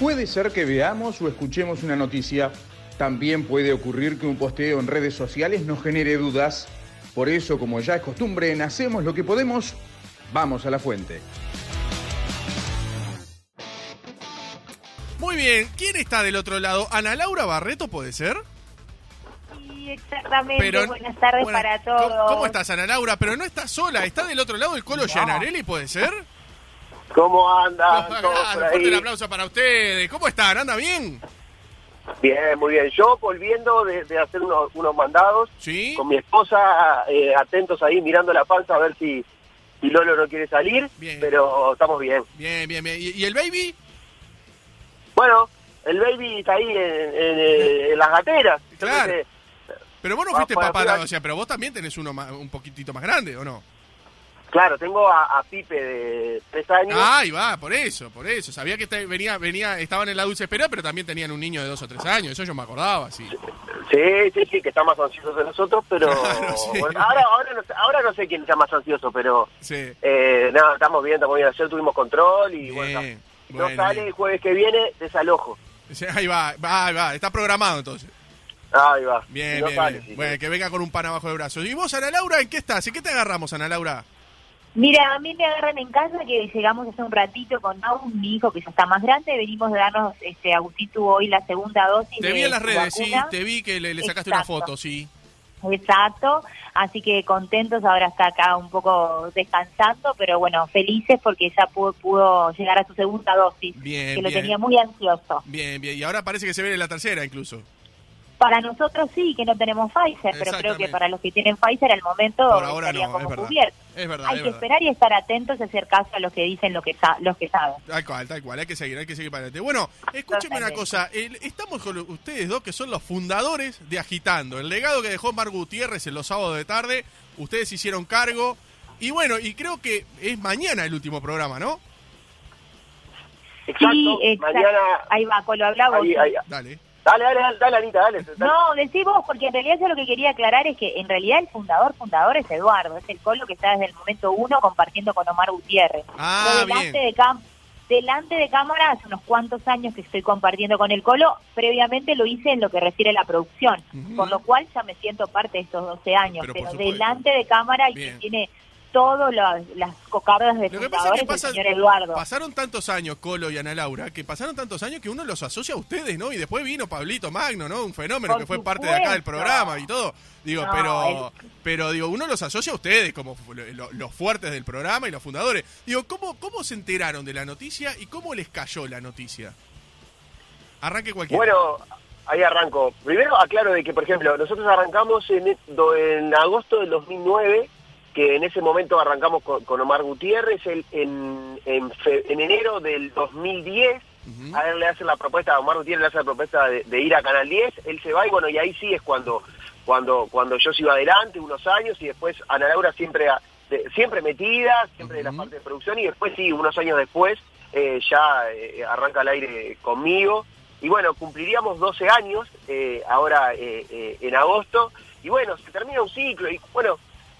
Puede ser que veamos o escuchemos una noticia. También puede ocurrir que un posteo en redes sociales nos genere dudas. Por eso, como ya es costumbre, en Hacemos lo que podemos, vamos a la fuente. Muy bien, ¿quién está del otro lado? ¿Ana Laura Barreto puede ser? Sí, exactamente. Buenas tardes para ¿cómo- todos. ¿Cómo estás, Ana Laura? Pero no está sola, está del otro lado el Colo Gianarelli, ¿puede ser? ¿Cómo andan todos claro, por fuerte el ahí? aplauso para ustedes. ¿Cómo están? ¿Anda bien? Bien, muy bien. Yo volviendo de, de hacer unos, unos mandados ¿Sí? con mi esposa, eh, atentos ahí mirando la panza a ver si, si Lolo no quiere salir, Bien. pero estamos bien. Bien, bien, bien. ¿Y, y el baby? Bueno, el baby está ahí en, en, en las gateras. Claro. Entonces, Pero vos no fuiste papá, o sea, pero vos también tenés uno más- un poquitito más grande, ¿o no? Claro, tengo a, a Pipe de tres años. Ah, ahí va, por eso, por eso. Sabía que venía, venía, estaban en la dulce espera, pero también tenían un niño de dos o tres años. Eso yo me acordaba, sí. Sí, sí, sí, que está más ansioso de nosotros, pero Claro, sí. bueno, ahora, ahora, no, sé- ahora no sé quién está más ansioso, pero Sí. eh, nada, estamos bien, estamos bien. Ayer tuvimos control y bueno, Bien, si no bueno, sale el jueves que viene, desalojo. Ahí va, va, ahí va. Está programado entonces. Ahí va. Bien, no bien, sale, bien. sí. Bueno, que venga con un pan abajo del brazo. ¿Y vos, Ana Laura, en qué estás? ¿En qué te agarramos, Ana Laura? Mira, a mí me agarran en casa que llegamos hace un ratito con Agus, mi hijo que ya está más grande. Venimos de darnos, este, Agustín tuvo hoy la segunda dosis. Te de vi en las redes, sí, te vi que le, le sacaste una foto, sí. Exacto, así que contentos, ahora está acá un poco descansando, pero bueno, felices porque ya pudo, pudo llegar a su segunda dosis, Bien, que lo tenía muy ansioso. Bien, bien. Y ahora parece que se viene la tercera incluso. Para nosotros sí, que no tenemos Pfizer, pero creo que para los que tienen Pfizer al momento Por ahora estaría no, como es verdad. cubierto. Es verdad, Hay es que verdad. esperar y estar atentos y hacer caso a los que dicen lo que los que saben. Tal cual, tal cual, hay que seguir, hay que seguir para adelante. Bueno, escúcheme una cosa, el- estamos con ustedes dos que son los fundadores de Agitando, el legado que dejó Mar Gutiérrez en los sábados de tarde, ustedes hicieron cargo, y bueno, y creo que es mañana el último programa, ¿no? Exacto. sí, exacto. Mañana. Ahí va, Colo, habla vos. ahí- ahí- Dale. Dale, dale, dale, dale, Anita, dale. dale. No, decí vos, porque en realidad yo lo que quería aclarar es que en realidad el fundador, fundador es Eduardo, es el Colo que está desde el momento uno compartiendo con Omar Gutiérrez. Ah, Yo delante bien. de cam delante de cámara hace unos cuantos años que estoy compartiendo con el Colo, previamente lo hice en lo que refiere a la producción, Ujú. por lo cual ya me siento parte de estos 12 años, Pero delante de cámara y que tiene todas las cocardas de Lo que pasa es que pasa- el señor Eduardo. pasaron tantos años, Colo y Ana Laura, que pasaron tantos años que uno los asocia a ustedes, ¿no? Y después vino Pablito Magno, ¿no? Un fenómeno Por que fue parte de acá del programa y todo. Digo, No, pero, pero digo, uno los asocia a ustedes como lo- los fuertes del programa y los fundadores. Digo, ¿cómo, ¿cómo se enteraron de la noticia y cómo les cayó la noticia? Arranque cualquiera. Bueno, ahí arranco. Primero aclaro de que, por ejemplo, nosotros arrancamos en, do- en agosto del 2009, que en ese momento arrancamos con, con Omar Gutiérrez, el- en, en, fe- en enero del 2010. Ujú. A él le hacen la propuesta, a Omar Gutiérrez le hace la propuesta de, de ir a Canal 10, él se va y bueno, y ahí sí es cuando cuando cuando yo sigo adelante unos años y después Ana Laura siempre a- de- siempre metida, siempre de la Ujú. parte de producción y después sí, unos años después eh, ya eh, arranca al aire conmigo y bueno, cumpliríamos 12 años eh, ahora eh, eh, en agosto y bueno, se termina un ciclo y bueno,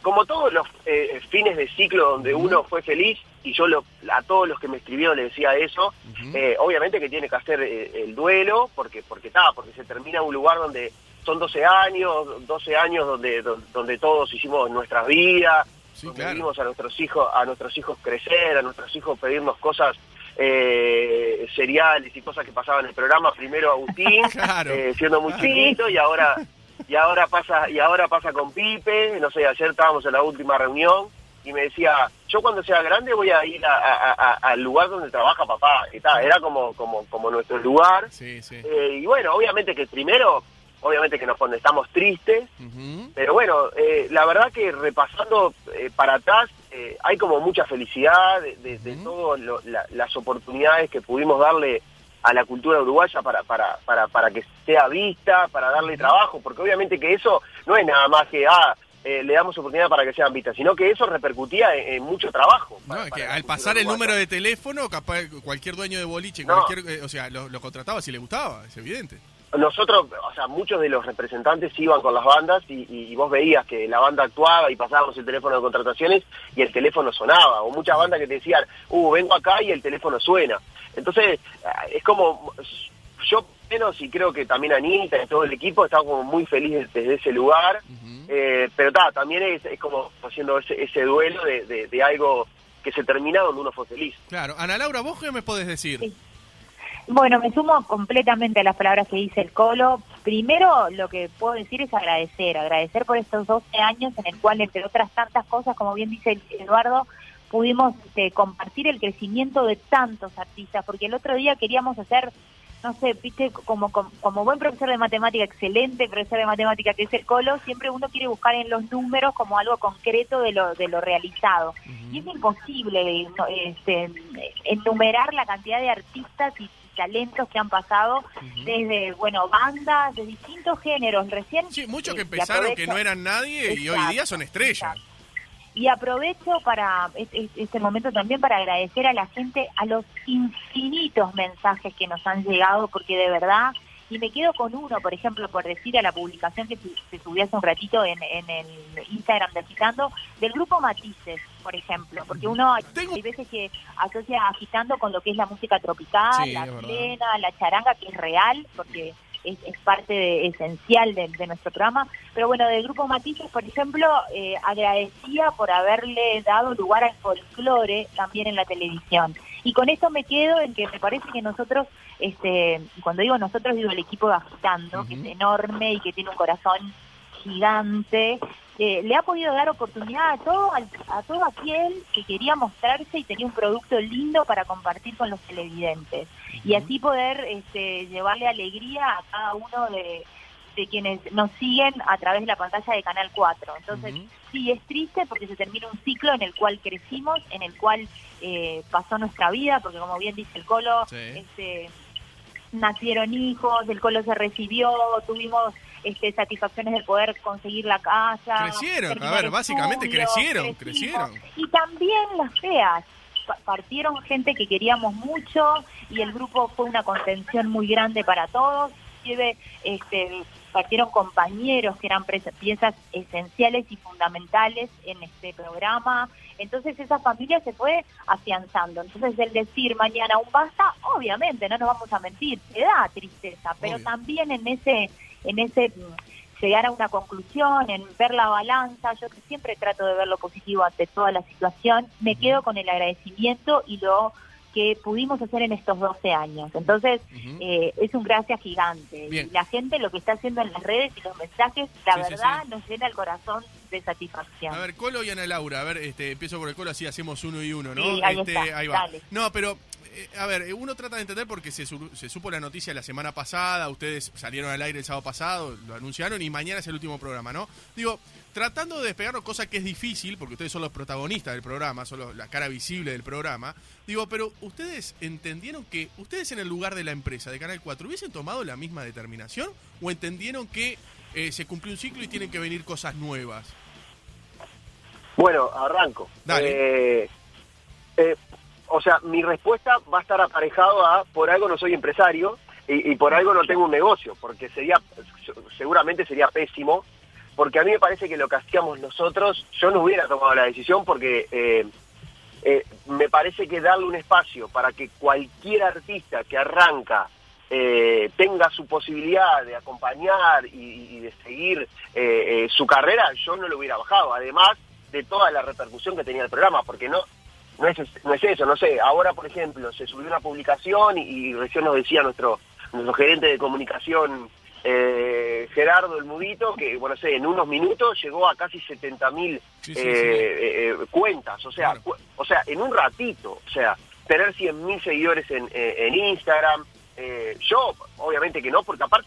como todos los eh, fines de ciclo donde uno fue feliz y yo lo- a todos los que me escribieron les decía eso, eh, obviamente que tiene que hacer eh, el duelo, porque porque está, porque se termina un lugar donde son 12 años, 12 años donde donde, todos hicimos nuestras vidas, Sí, donde claro. vimos a nuestros hijos a nuestros hijos crecer, a nuestros hijos pedirnos cosas eh, seriales y cosas que pasaban en el programa. Primero Agustín, Claro. eh, siendo muy Sí. chiquito y ahora y ahora pasa y ahora pasa con Pipe. No sé, ayer estábamos en la última reunión y me decía, yo cuando sea grande voy a ir a- a- a- al lugar donde trabaja papá. Y era como como como nuestro lugar. Sí, sí. Eh, y bueno, obviamente que primero, obviamente que nos pone- estamos tristes, pero bueno, eh, la verdad que repasando eh, para atrás, eh, hay como mucha felicidad de, de, de todas las oportunidades que pudimos darle a la cultura uruguaya para, para, para, para que sea vista, para darle trabajo, porque obviamente que eso no es nada más que, ah, eh, le damos oportunidad para que sean vistas, sino que eso repercutía en, en mucho trabajo. No, es que al pasar el uruguaya. número de teléfono, capaz cualquier dueño de boliche, No. cualquier, eh, o sea, lo, lo contrataba si le gustaba, es evidente. Nosotros, o sea, muchos de los representantes iban con las bandas y, vos veías que la banda actuaba y pasábamos el teléfono de contrataciones y el teléfono sonaba, o muchas bandas que te decían, uh, vengo acá y el teléfono suena. Entonces, es como, yo menos y creo que también Anita y todo el equipo estaba como muy feliz desde ese lugar, eh, pero ta, también es, como haciendo ese, duelo de, de, algo que se termina donde uno fue feliz. Claro, Ana Laura, ¿vos qué me podés decir? Bueno, me sumo completamente a las palabras que dice el Colo. Primero, lo que puedo decir es agradecer, agradecer por estos 12 años en el cual, entre otras tantas cosas, como bien dice Eduardo, pudimos este, compartir el crecimiento de tantos artistas, porque el otro día queríamos hacer, no sé, viste, como, como, buen profesor de matemática, excelente profesor de matemática que es el Colo, siempre uno quiere buscar en los números como algo concreto de lo, de lo realizado. Y es imposible este, enumerar la cantidad de artistas y talentos que han pasado desde, bueno, bandas de distintos géneros. Recién. Sí, muchos que empezaron que no eran nadie y hoy día son estrellas. Y aprovecho para este momento también para agradecer a la gente, a los infinitos mensajes que nos han llegado, porque de verdad y me quedo con uno, por ejemplo, por decir a la publicación que se subió hace un ratito en, el Instagram de Agitando, del grupo Matices, por ejemplo, porque uno hay veces que asocia Agitando con lo que es la música tropical, la plena, la charanga, que es real, porque es, parte esencial de, nuestro programa. Pero bueno, del grupo Matices, por ejemplo, eh, agradecía por haberle dado lugar al folclore también en la televisión. Y con esto me quedo en que me parece que nosotros, este, cuando digo nosotros, digo el equipo de Agitando, que es enorme y que tiene un corazón gigante, eh, le ha podido dar oportunidad a todo, a todo aquel que quería mostrarse y tenía un producto lindo para compartir con los televidentes. Y así poder este, llevarle alegría a cada uno de, de quienes nos siguen a través de la pantalla de Canal 4. Entonces, sí, es triste porque se termina un ciclo en el cual crecimos, en el cual eh, pasó nuestra vida, porque como bien dice el Colo, este, nacieron hijos, el Colo se recibió, tuvimos este, satisfacciones de poder conseguir la casa. Crecieron, a ver, básicamente crecieron, crecieron. Y también las feas. Partieron gente que queríamos mucho y el grupo fue una contención muy grande para todos. Este, partieron compañeros que eran piezas esenciales y fundamentales en este programa. Entonces esa familia se fue afianzando. Entonces el decir mañana un basta, obviamente, no nos vamos a mentir, te da tristeza, pero también en ese, en ese llegar a una conclusión, en ver la balanza, yo que siempre trato de ver lo positivo ante toda la situación, me quedo con el agradecimiento y lo que pudimos hacer en estos 12 años. Entonces, eh, es un gracias gigante. Y la gente lo que está haciendo en las redes y los mensajes, la verdad, nos llena el corazón de satisfacción. A ver, Colo y Ana Laura, a ver, este, empiezo por el Colo, así hacemos uno y uno, ¿no? ahí, este, ahí va. No, pero a ver, uno trata de entender porque se, se, supo la noticia la semana pasada, ustedes salieron al aire el sábado pasado, lo anunciaron y mañana es el último programa, ¿no? Digo, tratando de despegarnos, cosa que es difícil, porque ustedes son los protagonistas del programa, son la cara visible del programa. Digo, pero ustedes entendieron que ustedes en el lugar de la empresa de Canal 4 hubiesen tomado la misma determinación o entendieron que eh, se cumplió un ciclo y tienen que venir cosas nuevas. Bueno, arranco. Dale. Eh, eh, o sea, mi respuesta va a estar aparejado a por algo no soy empresario y, y por algo no tengo un negocio, porque sería seguramente sería pésimo porque a mí me parece que lo que hacíamos nosotros, yo no hubiera tomado la decisión porque eh, eh, me parece que darle un espacio para que cualquier artista que arranca eh, tenga su posibilidad de acompañar y, de seguir su carrera, yo no lo hubiera bajado, además de toda la repercusión que tenía el programa, porque no, no, es, no es eso, no sé, ahora por ejemplo se subió una publicación y, y recién nos decía nuestro, nuestro gerente de comunicación eh, Gerardo el Mudito, que bueno, sé, en unos minutos llegó a casi 70 mil eh, eh, cuentas, o sea, o sea, en un ratito, o sea, tener 100 mil seguidores en, en Instagram, yo obviamente que no, porque aparte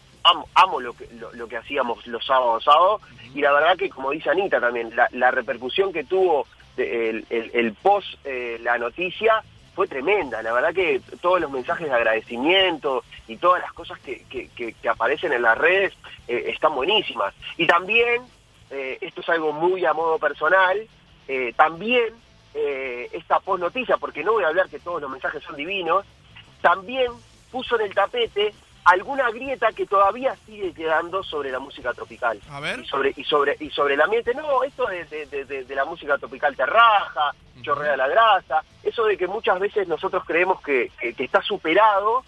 amo, lo, que, lo, que hacíamos los sábados sábados, y la verdad que como dice Anita también, la, repercusión que tuvo el, post la noticia fue tremenda. La verdad que todos los mensajes de agradecimiento y todas las cosas que, que, aparecen en las redes eh, están buenísimas. Y también, eh, esto es algo muy a modo personal, eh, también esta post noticia, porque no voy a hablar que todos los mensajes son divinos, también puso en el tapete alguna grieta que todavía sigue quedando sobre la música tropical. A ver. Y sobre, y sobre, y sobre el ambiente. No, esto de, de- de- de la música tropical te raja, chorrea la grasa, eso de que muchas veces nosotros creemos que, que- que está superado,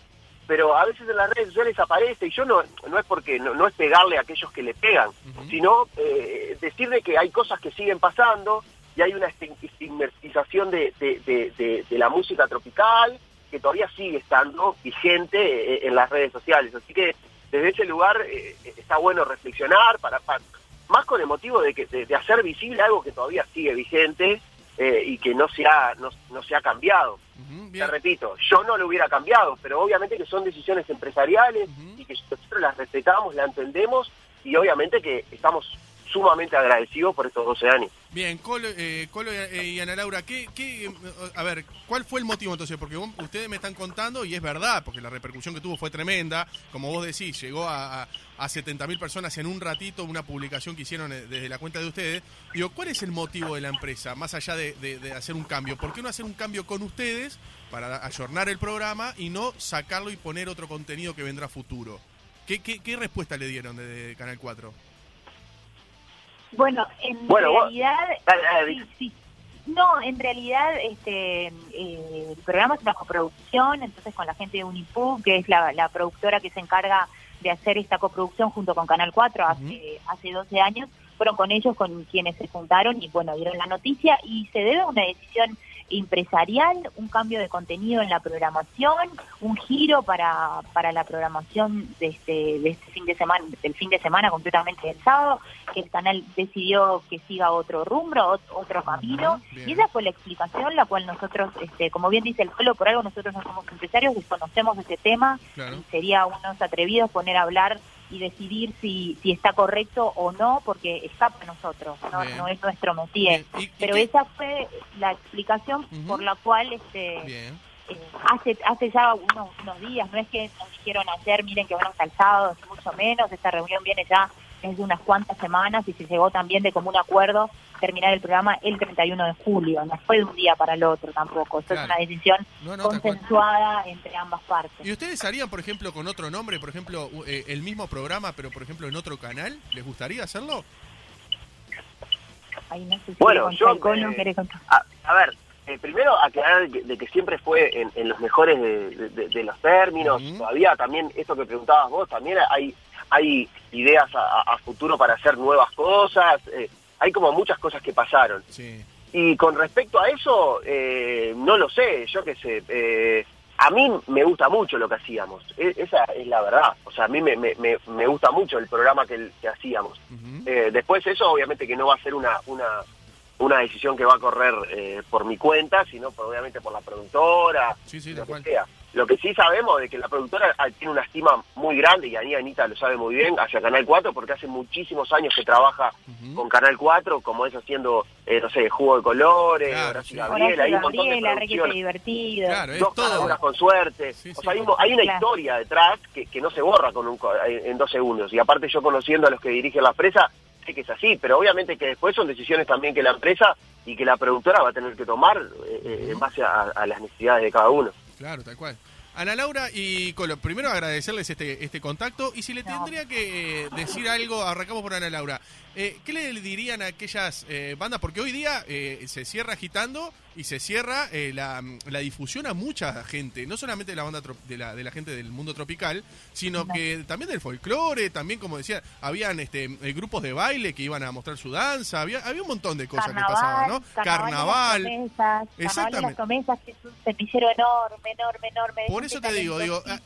pero a veces en las redes sociales aparece, y yo no, no es porque, no, no es pegarle a aquellos que le pegan, sino eh, decirle que hay cosas que siguen pasando y hay una esti- estigmatización de, de- de- de- de la música tropical que todavía sigue estando vigente eh, en las redes sociales. Así que desde ese lugar eh, está bueno reflexionar, para, para- más con el motivo de, que, de, de hacer visible algo que todavía sigue vigente eh, y que no se ha, no, no se ha cambiado. Te repito, yo no lo hubiera cambiado, pero obviamente que son decisiones empresariales y que nosotros las respetamos, las entendemos y obviamente que estamos sumamente agradecidos por estos 12 años. Bien, Colo, eh, eh, y Ana Laura, ¿qué, eh, a ver, ¿cuál fue el motivo entonces? Porque ustedes me están contando y es verdad, porque la repercusión que tuvo fue tremenda. Como vos decís, llegó a, a, a 70.000 personas en un ratito una publicación que hicieron desde la cuenta de ustedes. Digo, ¿cuál es el motivo de la empresa, más allá de, de- hacer un cambio? ¿Por qué no hacer un cambio con ustedes para ayornar el programa y no sacarlo y poner otro contenido que vendrá futuro? ¿Qué, qué, qué respuesta le dieron desde Canal 4? Bueno, en Bueno, realidad, sí, sí. No, en realidad este eh, el programa es una coproducción, entonces con la gente de Unipub, que es la, la productora que se encarga de hacer esta coproducción junto con Canal 4 hace, hace 12 años, fueron con ellos con quienes se juntaron y bueno, dieron la noticia y se debe a una decisión empresarial, un cambio de contenido en la programación, un giro para, para la programación de este, de este fin de semana, del fin de semana completamente del sábado, que el canal decidió que siga otro rumbo, ot- otro camino, Bien. y esa fue la explicación, la cual nosotros, este, como bien dice el pueblo, por algo nosotros no somos empresarios, desconocemos ese tema, Claro. y sería unos atrevidos poner a hablar y decidir si, si está correcto o no, porque escapa a nosotros, no, no es nuestro métier. ¿y- y Pero esa fue la explicación por la cual este Bien. eh, hace hace ya unos, unos días, no es que nos dijeron ayer, miren que van a calzados, mucho menos, esta reunión viene ya desde unas cuantas semanas y se llegó también de común acuerdo terminar el programa el 31 de julio, no fue de un día para el otro tampoco, Claro. es una decisión No, consensuada entre ambas partes. ¿Y ustedes harían, por ejemplo, con otro nombre, por ejemplo, eh, el mismo programa, pero por ejemplo en otro canal? ¿Les gustaría hacerlo? Ahí no sé si Bueno, yo, eh. A, a ver, eh, primero aclarar que- de que siempre fue en, en los mejores de, de- de los términos. Todavía también, esto que preguntabas vos, también hay hay ideas a, a- a futuro para hacer nuevas cosas. eh, hay como muchas cosas que pasaron. Sí. Y con respecto a eso, eh, no lo sé, yo qué sé. eh, a mí me gusta mucho lo que hacíamos, e- esa es la verdad. O sea, a mí me, me, me- me gusta mucho el programa que, que hacíamos. Eh, después eso obviamente que no va a ser una, una, una decisión que va a correr eh, por mi cuenta, sino por, obviamente por la productora, Sí, sí, lo que sea. Lo que sí sabemos es que la productora ah, tiene una estima muy grande, y Ani Anita lo sabe muy bien, hacia Canal 4, porque hace muchísimos años que trabaja con Canal 4, como es haciendo, eh, no sé, Juego de Colores, Claro, Horacio sí. Gabriel, Horacio hay un montón de producciones divertido. Claro, es dos todo. con suerte. Sí, o sea, hay, hay una Claro. historia detrás que, que no se borra con un, co- en dos segundos. Y aparte yo conociendo a los que dirigen la empresa, sé que es así, pero obviamente que después son decisiones también que la empresa y que la productora va a tener que tomar eh, eh, en base a, a las necesidades de cada uno. Claro, tal cual. Ana Laura y Colo, primero agradecerles este, este contacto y si le No. tendría que eh, decir algo, arrancamos por Ana Laura, eh, ¿qué le dirían a aquellas eh, bandas? Porque hoy día eh, se cierra agitando y se cierra eh, la, la difusión a mucha gente, no solamente de la banda de la, de la gente del mundo tropical, sino No. que también del folclore, también como decía, habían este eh, grupos de baile que iban a mostrar su danza, había, había un montón de cosas que pasaban, ¿no? Carnaval, las Carnaval de Exactamente. las promesas, que es un semillero enorme, enorme, enorme. Por eso te digo, digo, ah,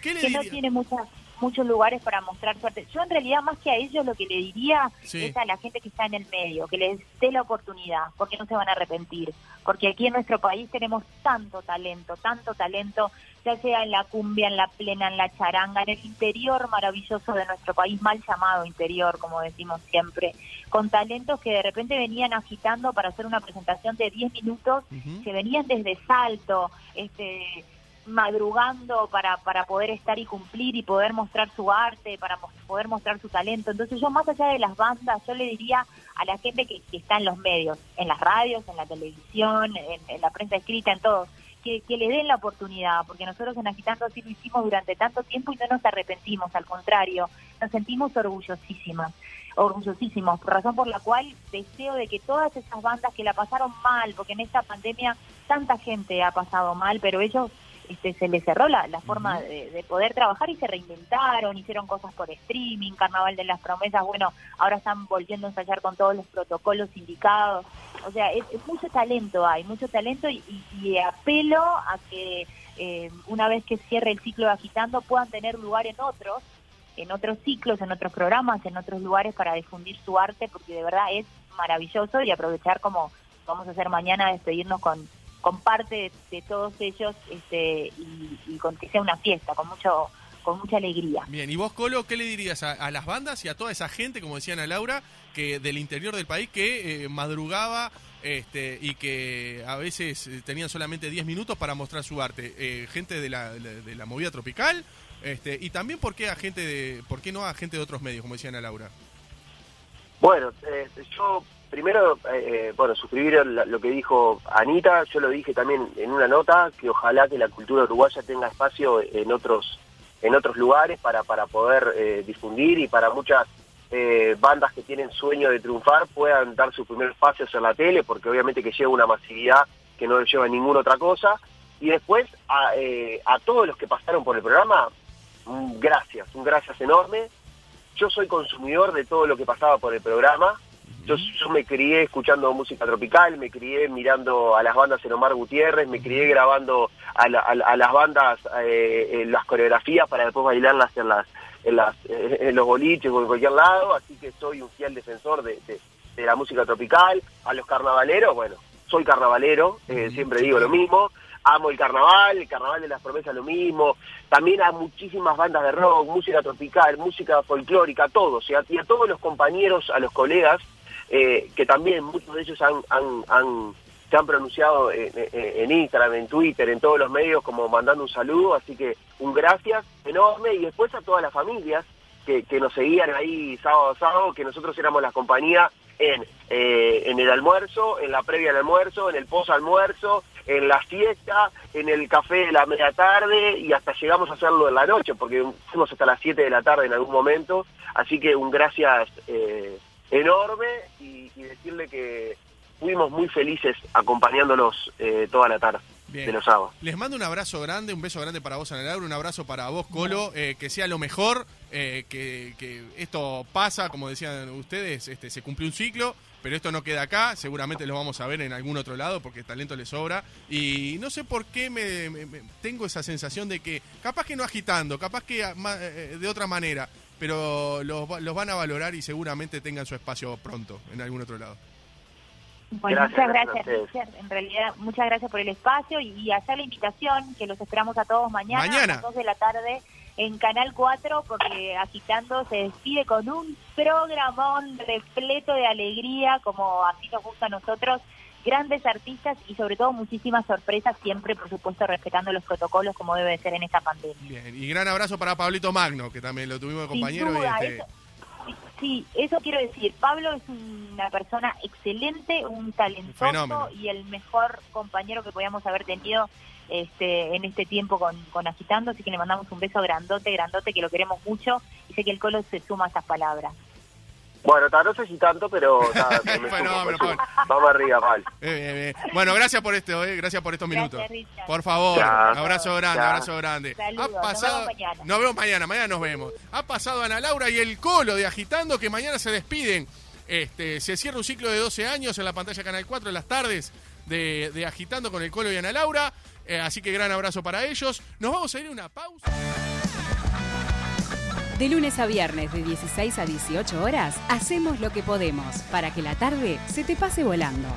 ¿qué le que no tiene muchas muchos lugares para mostrar suerte. Yo en realidad más que a ellos lo que le diría Sí. es a la gente que está en el medio, que les dé la oportunidad, porque no se van a arrepentir, porque aquí en nuestro país tenemos tanto talento, tanto talento, ya sea en la cumbia, en la plena, en la charanga, en el interior maravilloso de nuestro país, mal llamado interior, como decimos siempre, con talentos que de repente venían agitando para hacer una presentación de 10 minutos Ujú. que venían desde Salto, este, madrugando para, para poder estar y cumplir y poder mostrar su arte, para poder mostrar su talento. Entonces yo más allá de las bandas, yo le diría a la gente que, está en los medios, en las radios, en la televisión, en, en la prensa escrita, en todo, que, que le den la oportunidad, porque nosotros en Agitando así lo hicimos durante tanto tiempo y no nos arrepentimos, al contrario, nos sentimos orgullosísimas, orgullosísimos, por razón por la cual deseo de que todas esas bandas que la pasaron mal, porque en esta pandemia tanta gente ha pasado mal, pero ellos este, se les cerró la, la forma de, de poder trabajar y se reinventaron, hicieron cosas por streaming, Carnaval de las Promesas, bueno, ahora están volviendo a ensayar con todos los protocolos indicados, o sea, es, es mucho talento hay, mucho talento y, y- y apelo a que eh, una vez que cierre el ciclo de Agitando puedan tener lugar en otros, en otros ciclos, en otros programas, en otros lugares para difundir su arte, porque de verdad es maravilloso y aprovechar como vamos a hacer mañana, despedirnos con, con parte de, de todos ellos este, y, y con que sea una fiesta, con mucho con mucha alegría. Bien, y vos, Colo, ¿qué le dirías a, a las bandas y a toda esa gente, como decía Ana Laura, que del interior del país que eh, madrugaba este, y que a veces eh, tenían solamente 10 minutos para mostrar su arte? Eh, gente de la, de, de la movida tropical este, y también, ¿por qué, a gente de, ¿por qué no a gente de otros medios, como decía Ana Laura? Bueno, eh, yo primero, eh, bueno, suscribir lo que dijo Anita, yo lo dije también en una nota, que ojalá que la cultura uruguaya tenga espacio en otros en otros lugares para, para poder eh, difundir y para muchas eh, bandas que tienen sueño de triunfar puedan dar sus primeros pasos en la tele, porque obviamente que lleva una masividad que no lleva ninguna otra cosa. Y después, a, eh, a todos los que pasaron por el programa, gracias, un gracias enorme. Yo soy consumidor de todo lo que pasaba por el programa. Yo, yo me crié escuchando música tropical, me crié mirando a las bandas en Omar Gutiérrez, me crié grabando a, la- a a las bandas eh, las coreografías para después bailarlas en las en, las, eh, en los boliches o en cualquier lado, así que soy un fiel defensor de, de- de la música tropical. A los carnavaleros, bueno, soy carnavalero, eh, siempre digo lo mismo. Amo el carnaval, el carnaval de las promesas lo mismo. También hay muchísimas bandas de rock, música tropical, música folclórica, todos. Y a, y a todos los compañeros, a los colegas, eh, que también muchos de ellos han, han, han- se han pronunciado en, Instagram, en Twitter, en todos los medios, como mandando un saludo. Así que un gracias enorme. Y después a todas las familias que, que nos seguían ahí sábado a sábado, que nosotros éramos la compañía en, eh, en el almuerzo, en la previa al almuerzo, en el post-almuerzo, en la fiesta, en el café de la media tarde y hasta llegamos a hacerlo en la noche, porque fuimos hasta las 7 de la tarde en algún momento. Así que un gracias eh, enorme y, y decirle que fuimos muy felices acompañándolos eh, toda la tarde Bien. de los sábados. Les mando un abrazo grande, un beso grande para vos, Ana Laura, un abrazo para vos, Colo, eh, que sea lo mejor, eh, que, que esto pasa, como decían ustedes, este, se cumplió un ciclo, pero esto no queda acá, seguramente lo vamos a ver en algún otro lado porque talento le sobra, y no sé por qué me, me- me- tengo esa sensación de que, capaz que no agitando, capaz que ma- eh, de otra manera, pero los, va- los van a valorar y seguramente tengan su espacio pronto en algún otro lado. Bueno, Gracias, muchas gracias. Richard. En realidad, muchas gracias por el espacio y, y hacer la invitación, que los esperamos a todos mañana, Mañana. a las 2 de la tarde en Canal 4, porque Agitando se despide con un programón repleto de alegría, como así nos gusta a nosotros, grandes artistas y sobre todo muchísimas sorpresas, siempre, por supuesto, respetando los protocolos como debe de ser en esta pandemia. Bien, y gran abrazo para Pablito Magno, que también lo tuvimos de Sin compañero. y este- eso- sí, sí, eso quiero decir. Pablo es una persona excelente, un talentoso Fenómeno. y el mejor compañero que podíamos haber tenido este, en este tiempo con, con Agitando, así que le mandamos un beso grandote, grandote, que lo queremos mucho y sé que el Colo se suma a estas palabras. Bueno, ta, no sé si tanto, pero ta, me sumo, Fenómeno, me sumo. Vamos arriba, Pablo. Eh, bien, bien. Bueno, gracias por esto, eh, gracias por estos minutos. Gracias. Por favor, abrazo grande, abrazo grande. Saludos, nos pasado, vemos mañana. nos vemos mañana, mañana nos vemos. Ha pasado Ana Laura y el Colo de Agitando que mañana se despiden. Este, se cierra un ciclo de 12 años en la pantalla Canal 4 en las tardes de, de Agitando con el Colo y Ana Laura. Eh, así que gran abrazo para ellos. Nos vamos a ir a una pausa. De lunes a viernes de 16 a 18 horas, hacemos lo que podemos para que la tarde se te pase volando.